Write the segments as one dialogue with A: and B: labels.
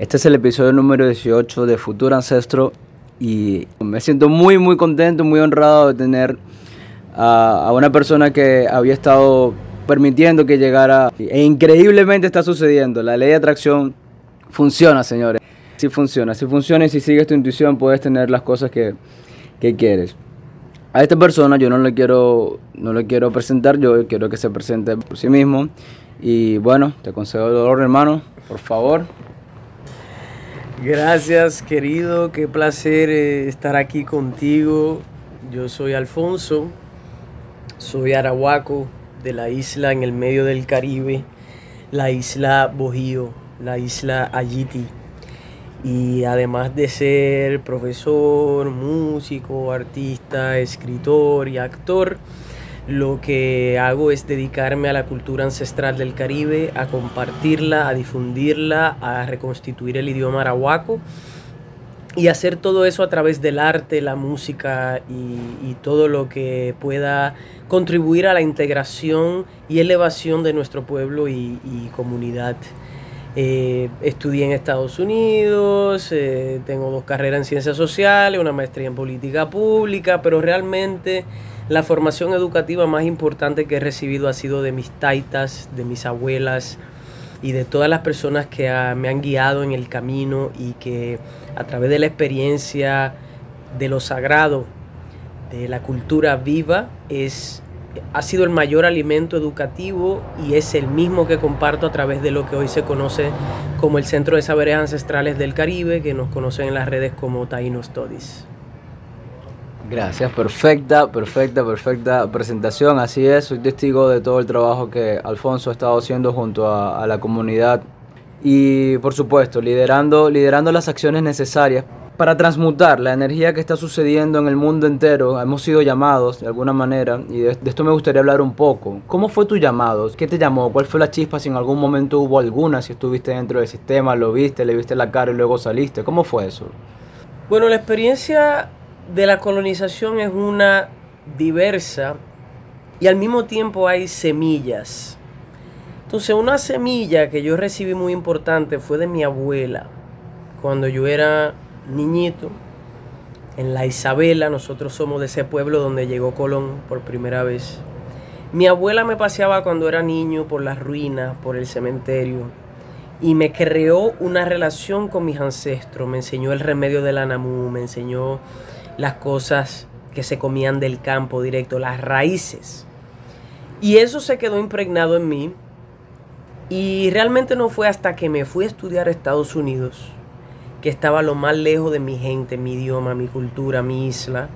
A: Este es el episodio número 18 de Futuro Ancestro y me siento muy muy contento, muy honrado de tener a, una persona que había estado permitiendo que llegara e increíblemente está sucediendo. La ley de atracción funciona, señores. Sí funciona, si funciona y si sigues tu intuición puedes tener las cosas que, que quieres. A esta persona yo no le quiero no le quiero presentar, yo quiero que se presente por sí mismo. Y bueno, te concedo el dolor, hermano, por favor.
B: Gracias, querido. Qué placer eh, estar aquí contigo. Yo soy Alfonso. Soy arahuaco de la isla en el medio del Caribe, la isla Bojío, la isla Ayiti. Y además de ser profesor, músico, artista, escritor y actor, lo que hago es dedicarme a la cultura ancestral del Caribe, a compartirla, a difundirla, a reconstituir el idioma arahuaco y hacer todo eso a través del arte, la música y, todo lo que pueda contribuir a la integración y elevación de nuestro pueblo y, comunidad. Eh, estudié en Estados Unidos, eh, tengo dos carreras en ciencias sociales, una maestría en política pública, pero realmente la formación educativa más importante que he recibido ha sido de mis taitas, de mis abuelas y de todas las personas que me han guiado en el camino y que a través de la experiencia de lo sagrado, de la cultura viva, es, ha sido el mayor alimento educativo y es el mismo que comparto a través de lo que hoy se conoce como el Centro de Saberes Ancestrales del Caribe, que nos conocen en las redes como Taino Studies.
A: Gracias, perfecta, perfecta, perfecta presentación. Así es, soy testigo de todo el trabajo que Alfonso ha estado haciendo junto a, la comunidad y, por supuesto, liderando, liderando las acciones necesarias para transmutar la energía que está sucediendo en el mundo entero. Hemos sido llamados de alguna manera y de, esto me gustaría hablar un poco. ¿Cómo fue tu llamado? ¿Qué te llamó? ¿Cuál fue la chispa? Si en algún momento hubo alguna, si estuviste dentro del sistema, lo viste, le viste la cara y luego saliste. ¿Cómo fue eso?
B: Bueno, la experiencia de la colonización es una diversa y al mismo tiempo hay semillas. Entonces una semilla que yo recibí muy importante fue de mi abuela. Cuando yo era niñito, en la Isabela, nosotros somos de ese pueblo donde llegó Colón por primera vez. Mi abuela me paseaba cuando era niño por las ruinas, por el cementerio, y me creó una relación con mis ancestros. Me enseñó el remedio del anamú, me enseñó las cosas que se comían del campo directo, las raíces. Y eso se quedó impregnado en mí. Y realmente no fue hasta que me fui a estudiar Estados Unidos, que estaba lo más lejos de mi gente, mi idioma, mi cultura, mi isla,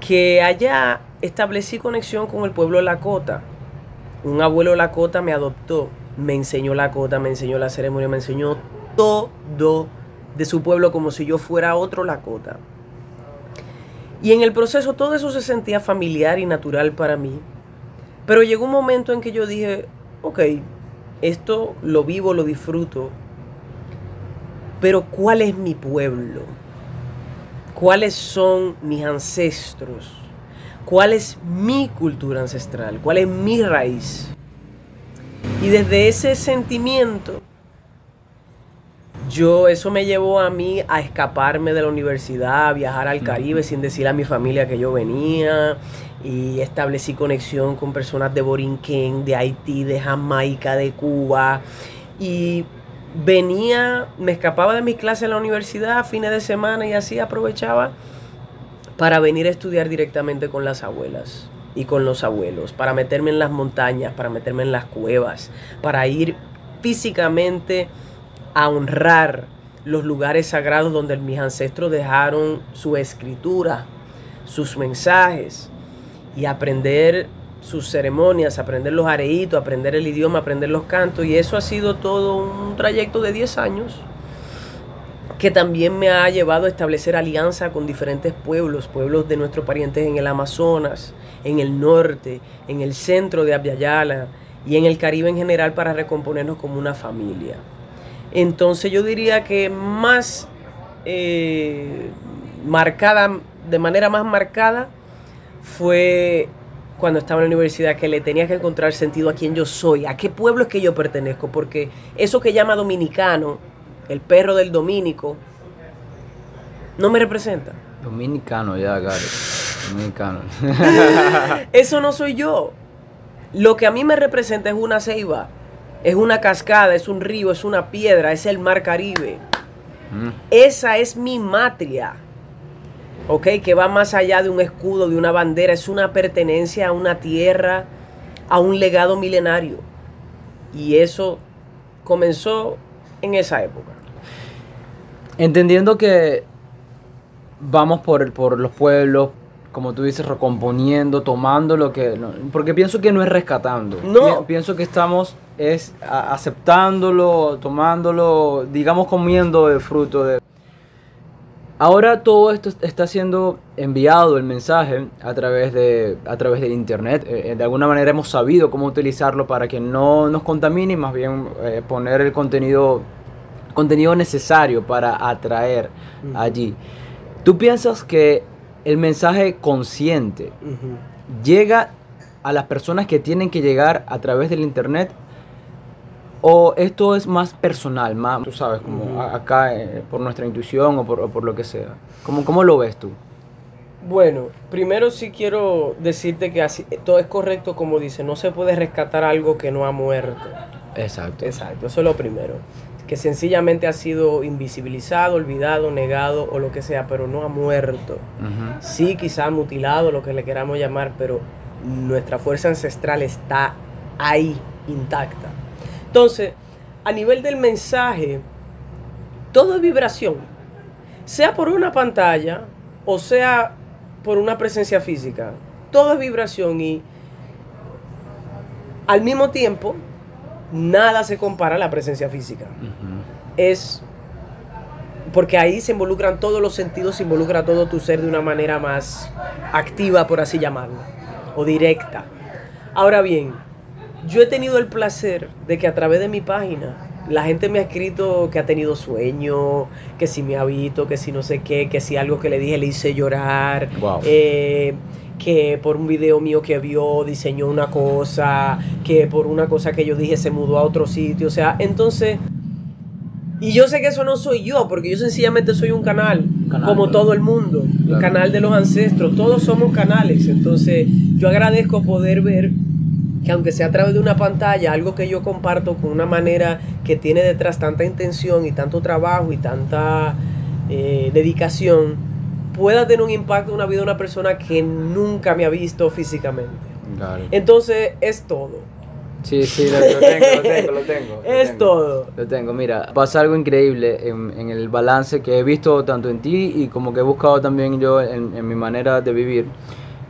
B: que allá establecí conexión con el pueblo Lakota. Un abuelo Lakota me adoptó, me enseñó Lakota, me enseñó la ceremonia, me enseñó todo de su pueblo como si yo fuera otro Lakota. Y en el proceso todo eso se sentía familiar y natural para mí. Pero llegó un momento en que yo dije, ok, esto lo vivo, lo disfruto. Pero ¿cuál es mi pueblo? ¿Cuáles son mis ancestros? ¿Cuál es mi cultura ancestral? ¿Cuál es mi raíz? Y desde ese sentimiento yo, eso me llevó a mí a escaparme de la universidad, a viajar al Caribe sin decir a mi familia que yo venía. Y establecí conexión con personas de Borinquen, de Haití, de Jamaica, de Cuba. Y venía, me escapaba de mis clases en la universidad a fines de semana y así aprovechaba para venir a estudiar directamente con las abuelas y con los abuelos, para meterme en las montañas, para meterme en las cuevas, para ir físicamente a honrar los lugares sagrados donde mis ancestros dejaron su escritura, sus mensajes y aprender sus ceremonias, aprender los areitos, aprender el idioma, aprender los cantos. Y eso ha sido todo un trayecto de 10 años que también me ha llevado a establecer alianza con diferentes pueblos, pueblos de nuestros parientes en el Amazonas, en el norte, en el centro de Abya y en el Caribe en general para recomponernos como una familia. Entonces yo diría que más eh, marcada, de manera más marcada, fue cuando estaba en la universidad que le tenía que encontrar sentido a quién yo soy, a qué pueblo es que yo pertenezco, porque eso que llama dominicano el perro del dominico, no me representa.
A: Dominicano ya, Gary. Dominicano.
B: Eso no soy yo. Lo que a mí me representa es una ceiba, es una cascada, es un río, es una piedra, es el mar Caribe.
A: Mm.
B: Esa es mi matria. ¿Ok? Que va más allá de un escudo, de una bandera. Es una pertenencia a una tierra, a un legado milenario. Y eso comenzó en esa época.
A: Entendiendo que vamos por, por los pueblos, como tú dices, recomponiendo, tomando lo que... no, porque pienso que no es rescatando.
B: No.
A: Pi- Pienso que estamos es aceptándolo, tomándolo, digamos comiendo el fruto de... Ahora todo esto está siendo enviado el mensaje a través de a través de internet. Eh, de alguna manera hemos sabido cómo utilizarlo para que no nos contamine y más bien eh, poner el contenido contenido necesario para atraer allí. ¿Tú piensas que el mensaje consciente llega a las personas que tienen que llegar a través del internet? ¿O esto es más personal, más, tú sabes, como acá eh, por nuestra intuición o por, o por lo que sea? ¿Cómo, ¿Cómo lo ves tú?
B: Bueno, primero sí quiero decirte que así, todo es correcto como dice, no se puede rescatar algo que no ha muerto.
A: Exacto.
B: Exacto, eso es lo primero. Que sencillamente ha sido invisibilizado, olvidado, negado o lo que sea, pero no ha muerto. Sí, quizá mutilado, lo que le queramos llamar, pero nuestra fuerza ancestral está ahí, intacta. Entonces, a nivel del mensaje, todo es vibración. Sea por una pantalla o sea por una presencia física. Todo es vibración y al mismo tiempo, nada se compara a la presencia física es porque ahí se involucran todos los sentidos, se involucra todo tu ser de una manera más activa, por así llamarlo, o directa. Ahora bien, yo he tenido el placer de que a través de mi página la gente me ha escrito que ha tenido sueño, que si me ha visto, que si no sé qué, que si algo que le dije le hice llorar,
A: Wow.
B: eh, que por un video mío que vio diseñó una cosa, que por una cosa que yo dije se mudó a otro sitio, o sea, entonces... Y yo sé que eso no soy yo, porque yo sencillamente soy un canal,
A: Canal,
B: como todo el mundo, un
A: Claro.
B: canal de los ancestros, todos somos canales, entonces yo agradezco poder ver que aunque sea a través de una pantalla, algo que yo comparto con una manera que tiene detrás tanta intención y tanto trabajo y tanta eh, dedicación, pueda tener un impacto en una vida de una persona que nunca me ha visto físicamente.
A: Claro.
B: Entonces es todo.
A: Sí, sí, lo, lo tengo, lo tengo, lo tengo. lo
B: Es
A: tengo.
B: todo.
A: Lo tengo, mira, pasa algo increíble en, en el balance que he visto tanto en ti y como que he buscado también yo en, en mi manera de vivir.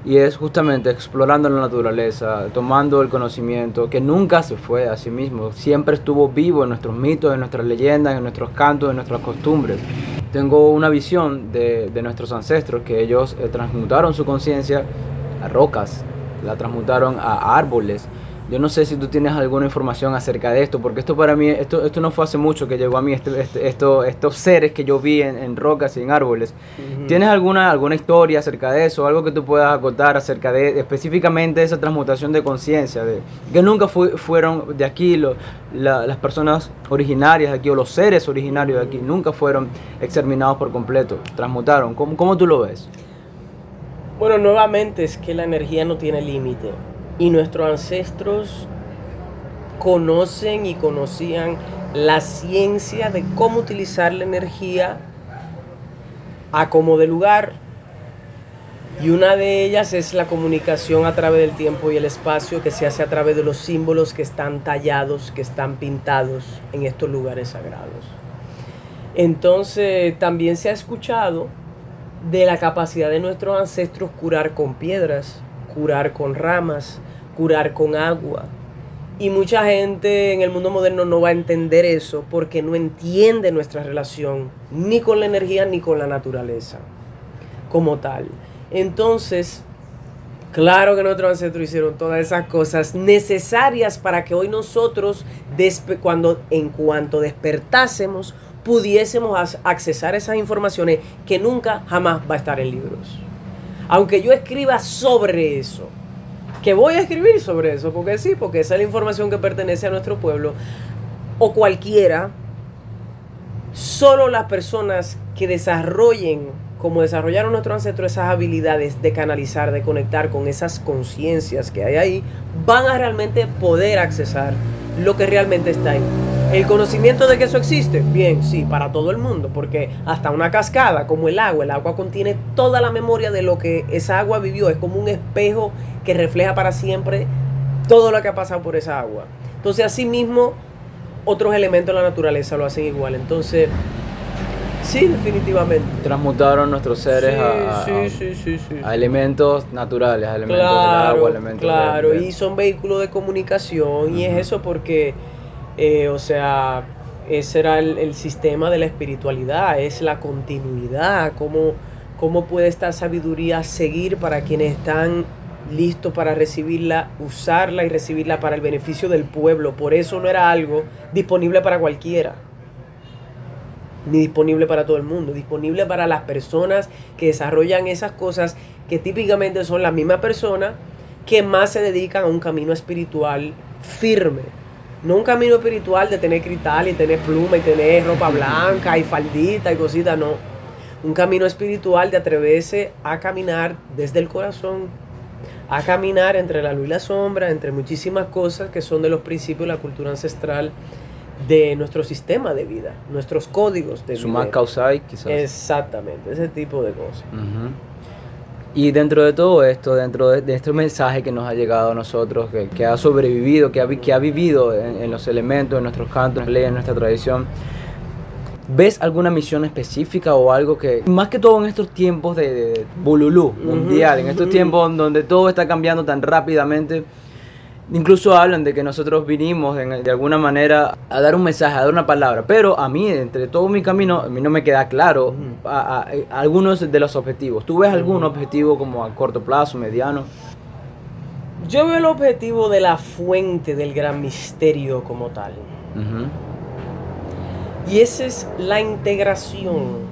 A: Y es justamente explorando la naturaleza, tomando el conocimiento que nunca se fue a sí mismo, siempre estuvo vivo en nuestros mitos, en nuestras leyendas, en nuestros cantos, en nuestras costumbres. Tengo una visión de, de nuestros ancestros que ellos eh, transmutaron su conciencia a rocas, la transmutaron a árboles. Yo no sé si tú tienes alguna información acerca de esto, porque esto para mí, esto, esto no fue hace mucho que llegó a mí, este, este- esto, estos seres que yo vi en, en rocas y en árboles. ¿Tienes alguna, alguna historia acerca de eso? Algo que tú puedas acotar acerca de específicamente esa transmutación de conciencia, de que nunca fu- fueron de aquí lo- la- las personas originarias de aquí o los seres originarios de aquí, nunca fueron exterminados por completo, transmutaron. ¿Cómo, cómo tú lo ves?
B: Bueno, nuevamente es que la energía no tiene límite y nuestros ancestros conocen y conocían la ciencia de cómo utilizar la energía a como de lugar. Y una de ellas es la comunicación a través del tiempo y el espacio que se hace a través de los símbolos que están tallados, que están pintados en estos lugares sagrados. Entonces también se ha escuchado de la capacidad de nuestros ancestros curar con piedras, curar con ramas, curar con agua. Y mucha gente en el mundo moderno no va a entender eso porque no entiende nuestra relación ni con la energía ni con la naturaleza como tal. Entonces, claro que nuestros ancestros hicieron todas esas cosas necesarias para que hoy nosotros, cuando, en cuanto despertásemos, pudiésemos accesar esas informaciones que nunca jamás va a estar en libros. Aunque yo escriba sobre eso, que voy a escribir sobre eso, porque sí, porque esa es la información que pertenece a nuestro pueblo, o cualquiera, solo las personas que desarrollen, como desarrollaron nuestros ancestros, esas habilidades de canalizar, de conectar con esas conciencias que hay ahí, van a realmente poder accesar lo que realmente está ahí. El conocimiento de que eso existe, bien, sí, para todo el mundo, porque hasta una cascada como el agua, el agua contiene toda la memoria de lo que esa agua vivió, es como un espejo que refleja para siempre todo lo que ha pasado por esa agua. Entonces, asimismo, otros elementos de la naturaleza lo hacen igual. Entonces, sí, definitivamente.
A: Transmutaron nuestros seres a, a, elementos naturales, a elementos del agua, elementos
B: Claro, y son vehículos de comunicación, y es eso porque, eh, o sea, ese era el, sistema de la espiritualidad, es la continuidad, cómo, cómo puede esta sabiduría seguir para quienes están listo para recibirla, usarla y recibirla para el beneficio del pueblo. Por eso no era algo disponible para cualquiera, ni disponible para todo el mundo, disponible para las personas que desarrollan esas cosas que típicamente son las mismas personas que más se dedican a un camino espiritual firme. No un camino espiritual de tener cristal y tener pluma y tener ropa blanca y faldita y cositas, no. Un camino espiritual de atreverse a caminar desde el corazón, a caminar entre la luz y la sombra, entre muchísimas cosas que son de los principios de la cultura ancestral de nuestro sistema de vida, nuestros códigos de
A: Su vida. causal, quizás.
B: Exactamente, ese tipo de cosas.
A: Y dentro de todo esto, dentro de, este mensaje que nos ha llegado a nosotros, que, ha sobrevivido, que ha, que ha vivido en, los elementos, en nuestros cantos, en leyes, en nuestra tradición, ¿Ves alguna misión específica o algo que, más que todo en estos tiempos de, bululú mundial, en estos tiempos donde todo está cambiando tan rápidamente, incluso hablan de que nosotros vinimos de alguna manera a dar un mensaje, a dar una palabra, pero a mí, entre todo mi camino, a mí no me queda claro algunos de los objetivos. ¿Tú ves algún objetivo como a corto plazo, mediano?
B: Yo veo el objetivo de la fuente del gran misterio como tal. Y esa es la integración.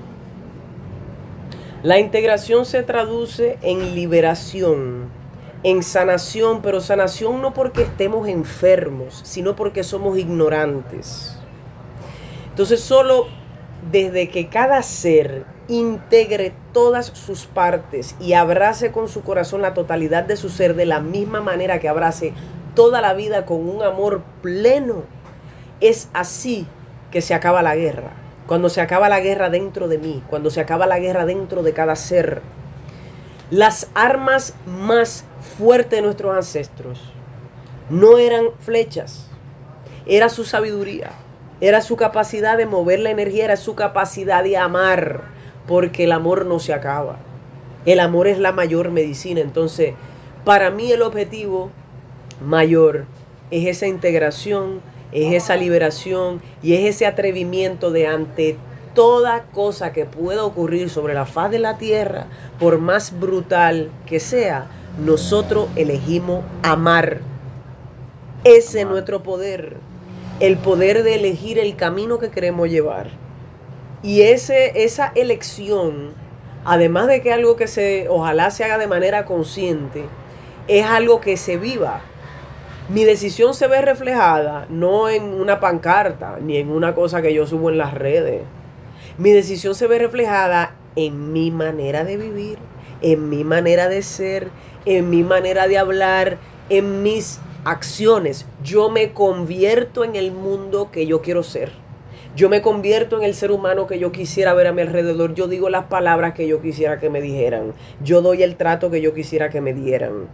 B: La integración se traduce en liberación, en sanación, pero sanación no porque estemos enfermos, sino porque somos ignorantes. Entonces solo desde que cada ser integre todas sus partes y abrace con su corazón la totalidad de su ser de la misma manera que abrace toda la vida con un amor pleno, es así que se acaba la guerra, cuando se acaba la guerra dentro de mí, cuando se acaba la guerra dentro de cada ser. Las armas más fuertes de nuestros ancestros no eran flechas, era su sabiduría, era su capacidad de mover la energía, era su capacidad de amar, porque el amor no se acaba. El amor es la mayor medicina. Entonces, para mí el objetivo mayor es esa integración es esa liberación y es ese atrevimiento de ante toda cosa que pueda ocurrir sobre la faz de la tierra, por más brutal que sea, nosotros elegimos amar. Ese es nuestro poder, el poder de elegir el camino que queremos llevar. Y ese, esa elección, además de que algo que se, ojalá se haga de manera consciente, es algo que se viva mi decisión se ve reflejada no en una pancarta ni en una cosa que yo subo en las redes. Mi decisión se ve reflejada en mi manera de vivir, en mi manera de ser, en mi manera de hablar, en mis acciones. Yo me convierto en el mundo que yo quiero ser. Yo me convierto en el ser humano que yo quisiera ver a mi alrededor. Yo digo las palabras que yo quisiera que me dijeran. Yo doy el trato que yo quisiera que me dieran.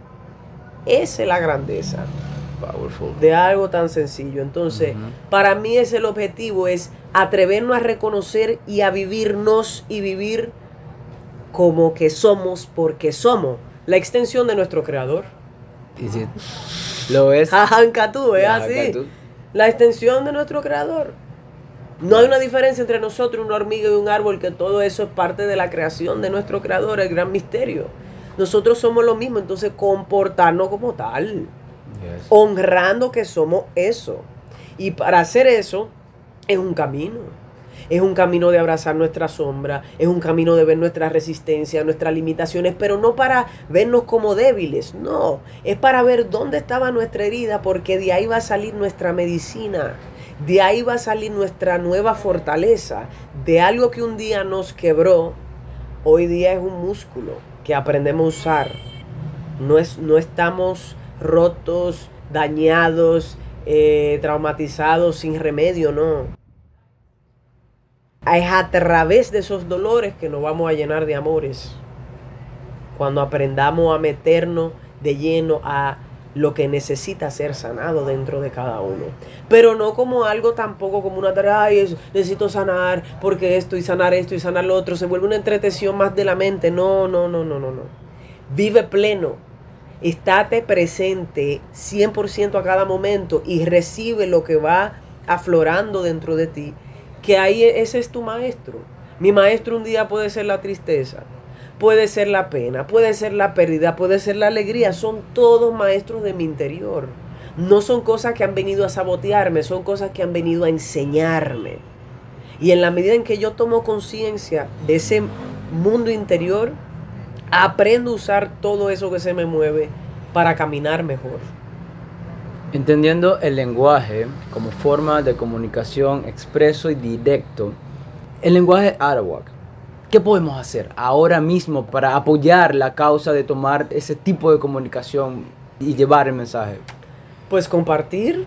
B: Esa es la grandeza de algo tan sencillo. Entonces, para mí es el objetivo, es atrevernos a reconocer y a vivirnos y vivir como que somos porque somos la extensión de nuestro creador.
A: Lo es.
B: tú, es así. La extensión de nuestro creador. No hay una diferencia entre nosotros, una hormiga y un árbol, que todo eso es parte de la creación de nuestro creador, el gran misterio. Nosotros somos lo mismo, entonces comportarnos como tal honrando que somos eso. Y para hacer eso es un camino. Es un camino de abrazar nuestra sombra, es un camino de ver nuestra resistencia, nuestras limitaciones, pero no para vernos como débiles, no, es para ver dónde estaba nuestra herida, porque de ahí va a salir nuestra medicina, De ahí va a salir nuestra nueva fortaleza. De algo que un día nos quebró, hoy día es un músculo que aprendemos a usar. No, es, no estamos rotos, dañados, eh, traumatizados, sin remedio, no. Es a través de esos dolores que nos vamos a llenar de amores. Cuando aprendamos a meternos de lleno a lo que necesita ser sanado dentro de cada uno. Pero no como algo tampoco como una tarea, ay, necesito sanar porque esto y sanar esto y sanar lo otro. Se vuelve una entretención más de la mente. No, no, no, no, no, no. Vive pleno. Estate presente 100% a cada momento y recibe lo que va aflorando dentro de ti. Que ahí e, ese es tu maestro. Mi maestro un día puede ser la tristeza puede ser la pena, puede ser la pérdida, puede ser la alegría. Son todos maestros de mi interior. No son cosas que han venido a sabotearme, son cosas que han venido a enseñarme. Y en la medida en que yo tomo conciencia de ese mundo interior, aprendo a usar todo eso que se me mueve para caminar mejor.
A: Entendiendo el lenguaje como forma de comunicación expreso y directo, el lenguaje Arawak ¿Qué podemos hacer ahora mismo para apoyar la causa de tomar ese tipo de comunicación y llevar el mensaje?
B: Pues compartir,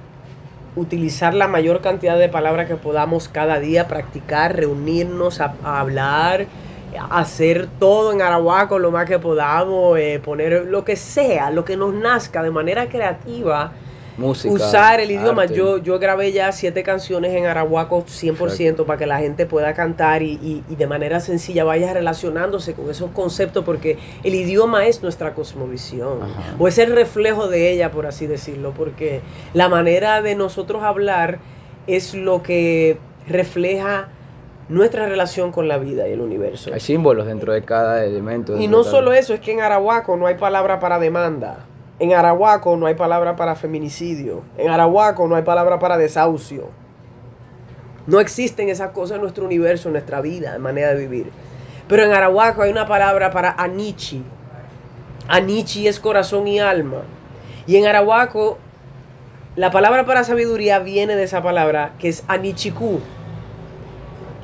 B: utilizar la mayor cantidad de palabras que podamos cada día, practicar, reunirnos a, hablar, hacer todo en arahuaco lo más que podamos, eh, poner lo que sea, lo que nos nazca de manera creativa usar el idioma. Yo, yo grabé ya siete canciones en arahuaco 100% para que la gente pueda cantar y, de manera sencilla vaya relacionándose con esos conceptos porque el idioma es nuestra cosmovisión o es el reflejo de ella, por así decirlo, porque la manera de nosotros hablar es lo que refleja nuestra relación con la vida y el universo.
A: Hay símbolos dentro de cada elemento.
B: Y no solo eso, es que en arahuaco no hay palabra para demanda. En Arahuaco no hay palabra para feminicidio. En Arahuaco no hay palabra para desahucio. No existen esas cosas en nuestro universo, en nuestra vida, en manera de vivir. Pero en Arahuaco hay una palabra para Anichi. Anichi es corazón y alma. Y en Arahuaco, la palabra para sabiduría viene de esa palabra, que es Anichiku.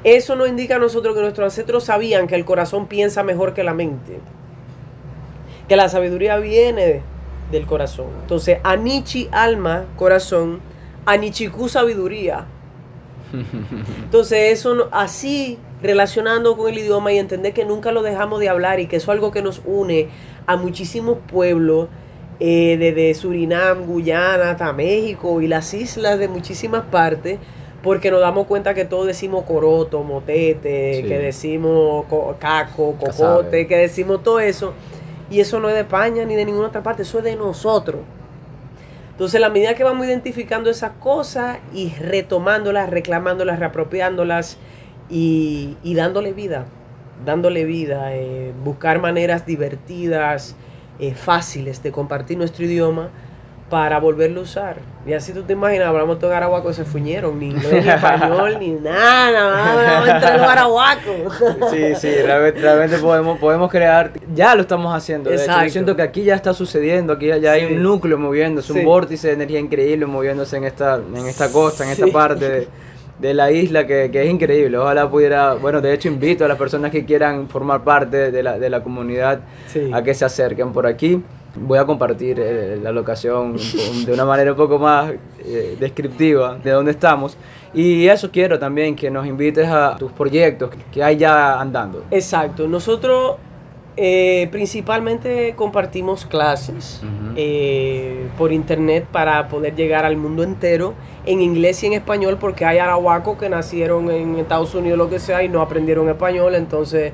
B: Eso nos indica a nosotros que nuestros ancestros sabían que el corazón piensa mejor que la mente. Que la sabiduría viene del corazón. Entonces, Anichi, alma, corazón, Anichiku, sabiduría. Entonces, eso así relacionando con el idioma y entender que nunca lo dejamos de hablar y que eso es algo que nos une a muchísimos pueblos, eh, desde Surinam, Guyana hasta México y las islas de muchísimas partes, porque nos damos cuenta que todos decimos coroto, motete, que decimos caco, cocote, que decimos todo eso. Y eso no es de España ni de ninguna otra parte, eso es de nosotros. Entonces, la medida que vamos identificando esas cosas y retomándolas, reclamándolas, reapropiándolas y, dándole vida, dándole vida, eh, buscar maneras divertidas, eh, fáciles de compartir nuestro idioma, para volverlo a usar. Y así tú te imaginas, hablamos todo arahuaco, se fuñeron, ni inglés, ni español, ni nada, nada, los arahuacos.
A: Sí, sí, realmente, podemos, podemos crear, ya lo estamos haciendo. De hecho, yo siento que aquí ya está sucediendo, aquí ya hay un núcleo moviéndose, un vórtice de energía increíble moviéndose en esta, en esta costa, en esta parte de, la isla que, que, es increíble. Ojalá pudiera, bueno, de hecho invito a las personas que quieran formar parte de la, de la comunidad a que se acerquen por aquí. Voy a compartir eh, la locación de una manera un poco más eh, descriptiva de dónde estamos. Y eso quiero también, que nos invites a tus proyectos que hay ya andando.
B: Exacto. Nosotros eh, principalmente compartimos clases por internet para poder llegar al mundo entero en inglés y en español porque hay arahuacos que nacieron en Estados Unidos lo que sea y no aprendieron español entonces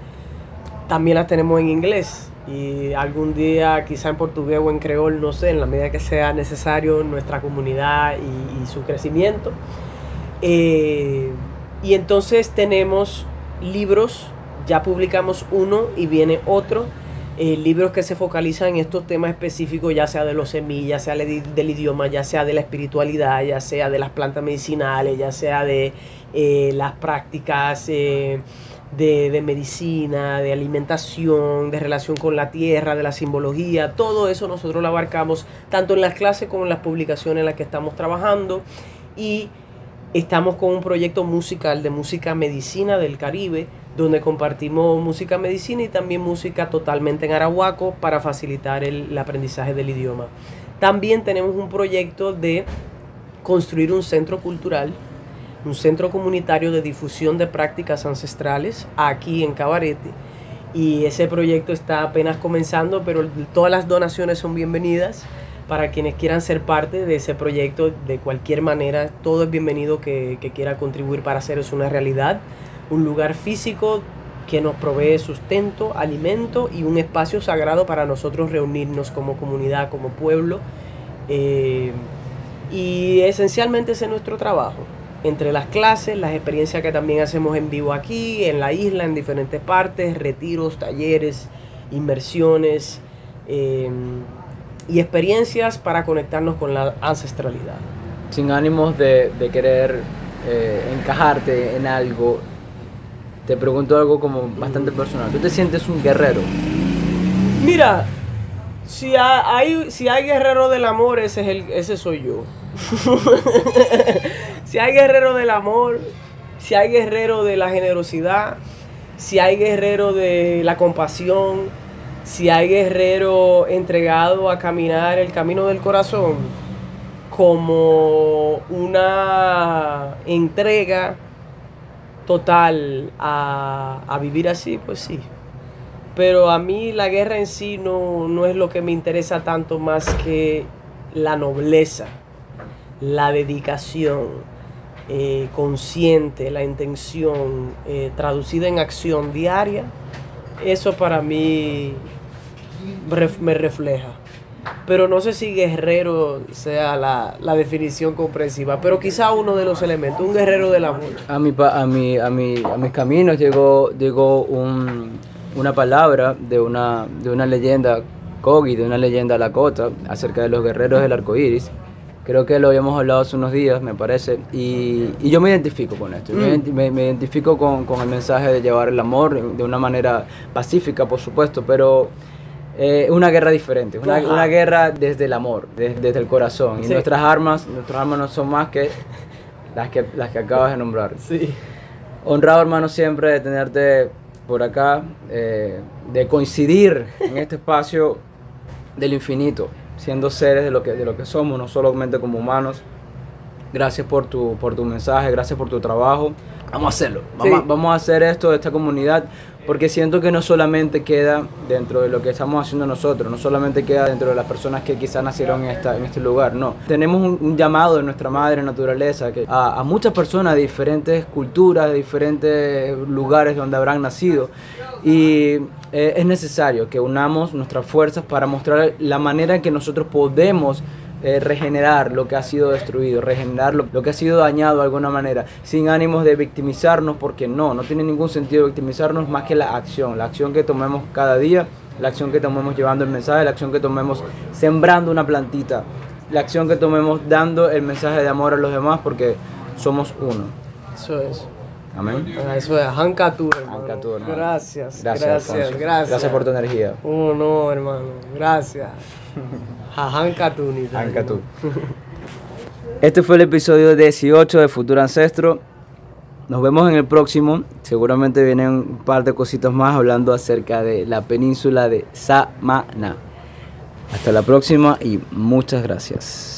B: también las tenemos en inglés y algún día quizá en portugués o en creol, no sé, en la medida que sea necesario nuestra comunidad y, su crecimiento. Eh, y entonces tenemos libros, ya publicamos uno y viene otro, eh, libros que se focalizan en estos temas específicos, ya sea de los semillas, sea del idioma, ya sea de la espiritualidad, ya sea de las plantas medicinales, ya sea de eh, las prácticas de, medicina, de alimentación, de relación con la tierra, de la simbología, todo eso nosotros lo abarcamos tanto en las clases como en las publicaciones en las que estamos trabajando y Estamos con un proyecto musical de música medicina del Caribe, donde compartimos música medicina y también música totalmente en arahuaco para facilitar el aprendizaje del idioma. También tenemos un proyecto de construir un centro cultural, un centro comunitario de difusión de prácticas ancestrales aquí en Cabarete. Y ese proyecto está apenas comenzando, pero todas las donaciones son bienvenidas para quienes quieran ser parte de ese proyecto de cualquier manera. Todo es bienvenido que, que quiera contribuir para hacer eso una realidad. Un lugar físico que nos provee sustento, alimento y un espacio sagrado para nosotros reunirnos como comunidad, como pueblo. Eh, y esencialmente ese es nuestro trabajo. Entre las clases, las experiencias que también hacemos en vivo aquí, en la isla, en diferentes partes, retiros, talleres, inmersiones. Eh, y experiencias para conectarnos con la ancestralidad.
A: Sin ánimos de, de querer eh, encajarte en algo, te pregunto algo como bastante personal. ¿Tú te sientes un guerrero?
B: Mira, si hay, si hay guerrero del amor, ese, es el, ese soy yo. Si hay guerrero del amor, si hay guerrero de la generosidad, si hay guerrero de la compasión, si hay guerrero entregado a caminar el camino del corazón como una entrega total a, a, vivir así, pues sí. Pero a mí la guerra en sí no, no es lo que me interesa tanto más que la nobleza, la dedicación eh, consciente, la intención eh, traducida en acción diaria. Eso para mí me refleja. Pero no sé si guerrero sea la, la, definición comprensiva, pero quizá uno de los elementos, un guerrero del amor.
A: A, mi, a, mi, a, mi, a mis caminos llegó, llegó un, una palabra de una, de una leyenda Kogi, de una leyenda Lakota, acerca de los guerreros del arco iris. Creo que lo habíamos hablado hace unos días, me parece, y, y yo me identifico con esto. Mm. Me, me, identifico con, con el mensaje de llevar el amor de una manera pacífica, por supuesto, pero eh, una guerra diferente, una, una, guerra desde el amor, desde, desde el corazón. Y nuestras armas, nuestras armas no son más que las que, las que acabas de nombrar.
B: Sí.
A: Honrado, hermano, siempre de tenerte por acá, eh, de coincidir en este espacio del infinito, siendo seres de lo que, de lo que somos, no solamente como humanos. Gracias por tu, por tu mensaje, gracias por tu trabajo. Vamos a hacerlo, vamos, sí. vamos a hacer esto de esta comunidad porque siento que no solamente queda dentro de lo que estamos haciendo nosotros, no solamente queda dentro de las personas que quizás nacieron en, esta, en este lugar, no. Tenemos un, llamado de nuestra madre naturaleza que a, a, muchas personas de diferentes culturas, de diferentes lugares donde habrán nacido y eh, es necesario que unamos nuestras fuerzas para mostrar la manera en que nosotros podemos eh, regenerar lo que ha sido destruido, regenerar lo, lo, que ha sido dañado de alguna manera, sin ánimos de victimizarnos, porque no, no tiene ningún sentido victimizarnos más que la acción, la acción que tomemos cada día, la acción que tomemos llevando el mensaje, la acción que tomemos sembrando una plantita, la acción que tomemos dando el mensaje de amor a los demás, porque somos uno.
B: Eso es.
A: Amén.
B: Ah, eso es Hankatur,
A: hermano.
B: Gracias,
A: gracias,
B: gracias, gracias.
A: Gracias por tu energía.
B: Oh, no, hermano. Gracias.
A: Este fue el episodio 18 de Futuro Ancestro. Nos vemos en el próximo. Seguramente vienen un par de cositas más hablando acerca de la península de Samana. Hasta la próxima y muchas gracias.